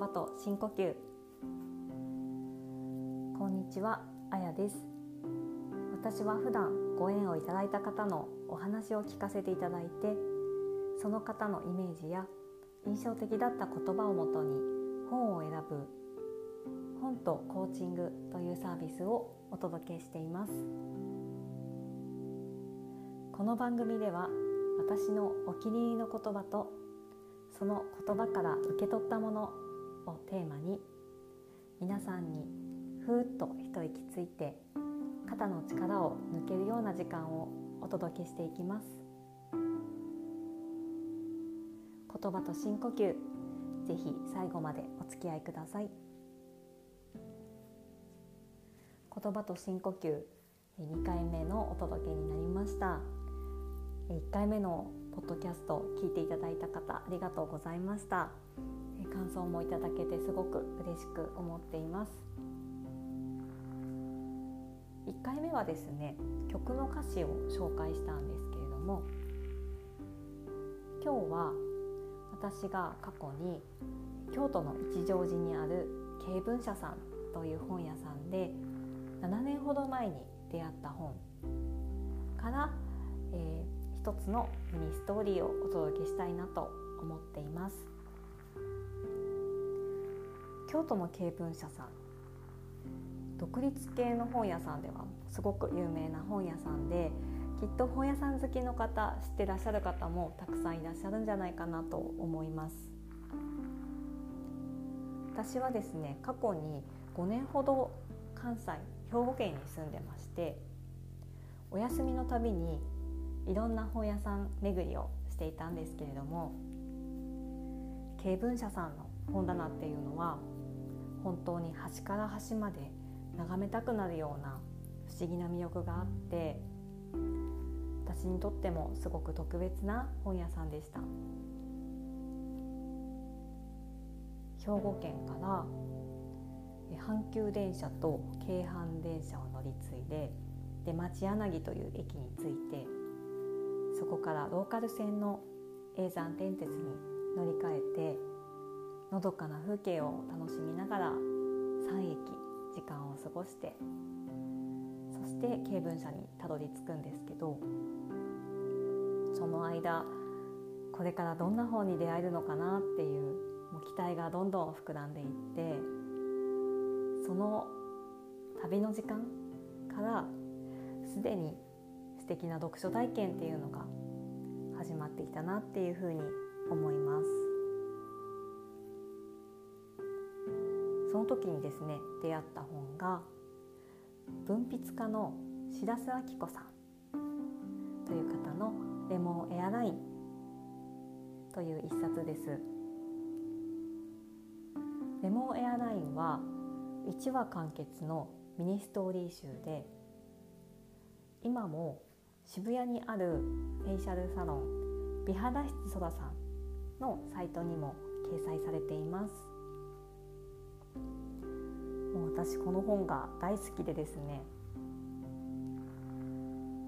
葉と深呼吸。こんにちはあやです。私は普段ご縁をいただいた方のお話を聞かせていただいてその方のイメージや印象的だった言葉をもとに本を選ぶ本とコーチングというサービスをお届けしています。この番組では私のお気に入りの言葉とその言葉から受け取ったものをテーマに皆さんにふーっと一息ついて肩の力を抜けるような時間をお届けしていきます。言葉と深呼吸ぜひ最後までお付き合いください。言葉と深呼吸2回目のお届けになりました。1回目のポッドキャスト聞いていただいた方ありがとうございました。感想もいただけてすごく嬉しく思っています。1回目はですね曲の歌詞を紹介したんですけれども今日は私が過去に京都の一乗寺にある経文社さんという本屋さんで7年ほど前に出会った本から、えー、一つのミニストーリーをお届けしたいなと思っています。京都の経文社さん独立系の本屋さんではすごく有名な本屋さんできっと本屋さん好きの方知ってらっしゃる方もたくさんいらっしゃるんじゃないかなと思います。私はですね過去に5年ほど関西兵庫県に住んでましてお休みのたびにいろんな本屋さん巡りをしていたんですけれども経文社さんの本棚っていうのは本当に端から端まで眺めたくなるような不思議な魅力があって私にとってもすごく特別な本屋さんでした。兵庫県から阪急電車と京阪電車を乗り継いで出町柳という駅に着いてそこからローカル線の叡山電鉄に乗り換えてのどかな風景を楽しみながら3駅時間を過ごしてそして経文社にたどり着くんですけどその間これからどんな本に出会えるのかなっていうもう期待がどんどん膨らんでいってその旅の時間からすでに素敵な読書体験っていうのが始まってきたなっていうふうに思いますその時にですね出会った本が文筆家の白洲明子さんという方の「レモンエアライン」という一冊です。レモンエアラインは1話完結のミニストーリー集で今も渋谷にあるフェイシャルサロン美肌室そらさんのサイトにも掲載されています。もう私この本が大好きでですね。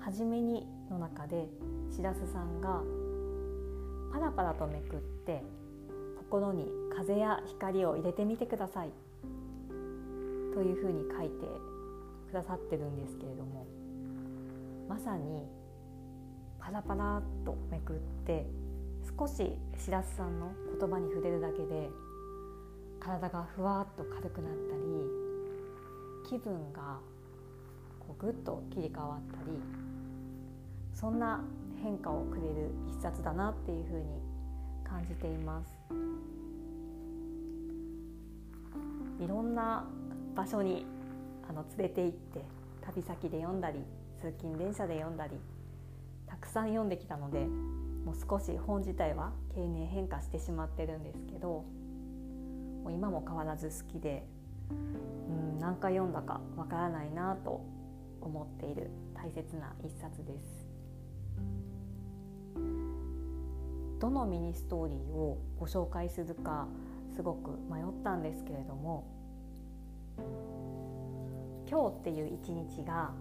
初めにの中で白洲さんがパラパラとめくって心に風や光を入れてみてください。というふうに書いてくださってるんですけれどもまさにパラパラっとめくって少し白洲さんの言葉に触れるだけで体がふわっと軽くなったり気分がこうぐっと切り替わったりそんな変化をくれる一冊だなっていうふうに感じています。いろんな場所にあの連れて行って旅先で読んだり通勤電車で読んだりたくさん読んできたのでもう少し本自体は経年変化してしまってるんですけどもう今も変わらず好きでうん何回読んだかわからないなと思っている大切な一冊です。どのミニストーリーをご紹介するかすごく迷ったんですけれども今日っていう一日が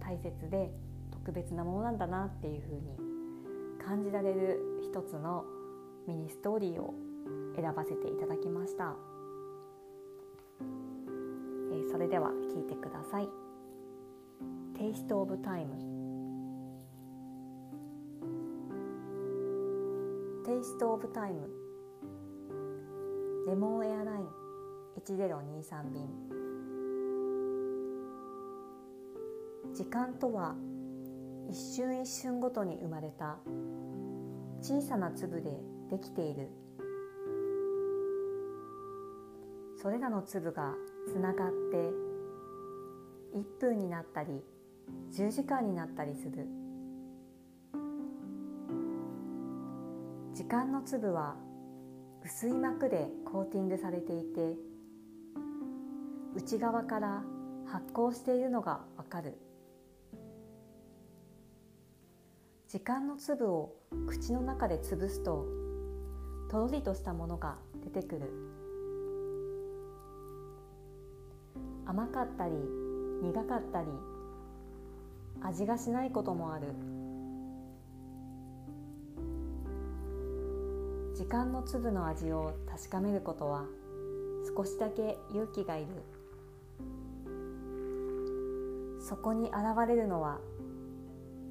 大切で特別なものなんだなっていうふうに感じられる一つのミニストーリーを選ばせていただきました、えー、それでは聞いてください「Taste of Time」Taste of Time レモンエアライン。1023便。時間とは一瞬一瞬ごとに生まれた。小さな粒でできている。それらの粒がつながって1分になったり10時間になったりする。時間の粒は薄い膜でコーティングされていて内側から発光しているのがわかる。時間の粒を口の中で潰すととろりとしたものが出てくる。甘かったり苦かったり味がしないこともある。時間の粒の味を確かめることは少しだけ勇気がいる。そこに現れるのは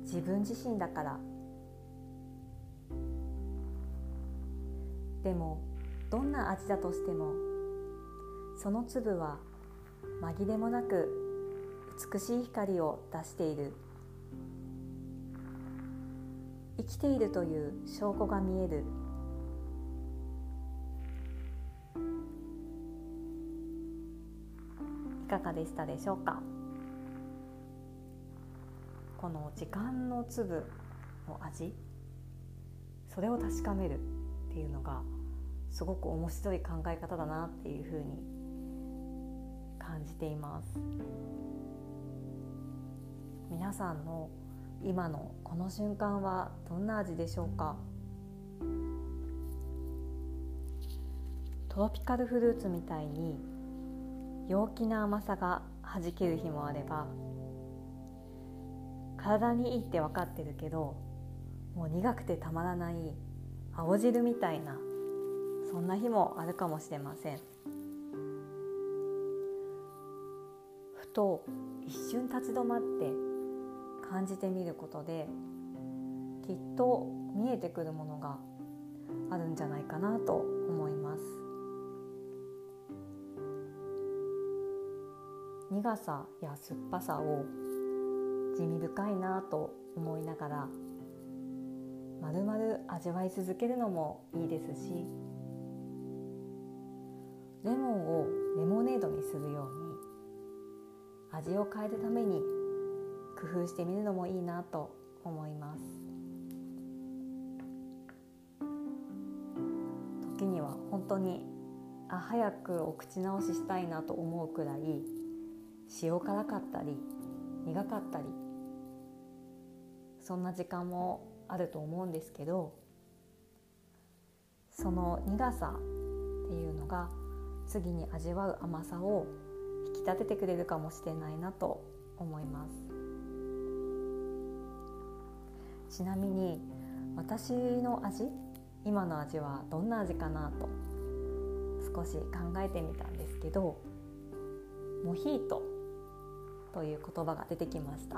自分自身だから。でもどんな味だとしてもその粒は紛れもなく美しい光を出している。生きているという証拠が見える。いかがでしたでしょうか？この時間の粒の味それを確かめるっていうのがすごく面白い考え方だなっていうふうに感じています。皆さんの今のこの瞬間はどんな味でしょうか？トロピカルフルーツみたいに陽気な甘さがはじける日もあれば体にいいって分かってるけどもう苦くてたまらない青汁みたいなそんな日もあるかもしれません。ふと一瞬立ち止まって感じてみることできっと見えてくるものがあるんじゃないかなと思います。苦さや酸っぱさを地味深いなと思いながらまるまる味わい続けるのもいいですしレモンをレモネードにするように味を変えるために工夫してみるのもいいなと思います。時には本当にあ早くお口直ししたいなと思うくらい塩辛かったり苦かったりそんな時間もあると思うんですけどその苦さっていうのが次に味わう甘さを引き立ててくれるかもしれないなと思います。ちなみに私の味今の味はどんな味かなと少し考えてみたんですけどモヒートという言葉が出てきました。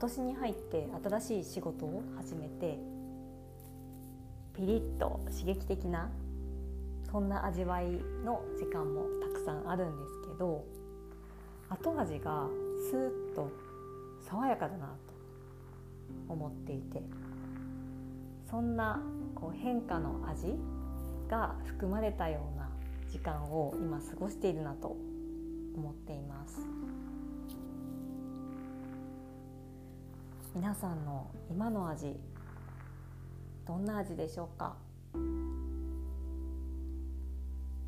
今年に入って新しい仕事を始めてピリッと刺激的なそんな味わいの時間もたくさんあるんですけど後味がスーッと爽やかだなと思っていてそんなこう変化の味が含まれたような時間を今過ごしているなと思っています。皆さんの今の味どんな味でしょうか？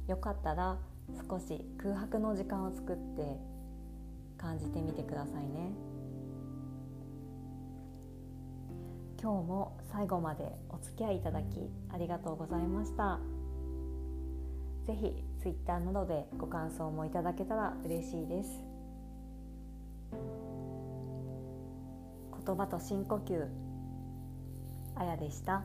よかったら少し空白の時間を作って感じてみてくださいね。今日も最後までお付き合いいただきありがとうございました。ぜひ Twitter などでご感想もいただけたら嬉しいです。言葉と深呼吸あやでした。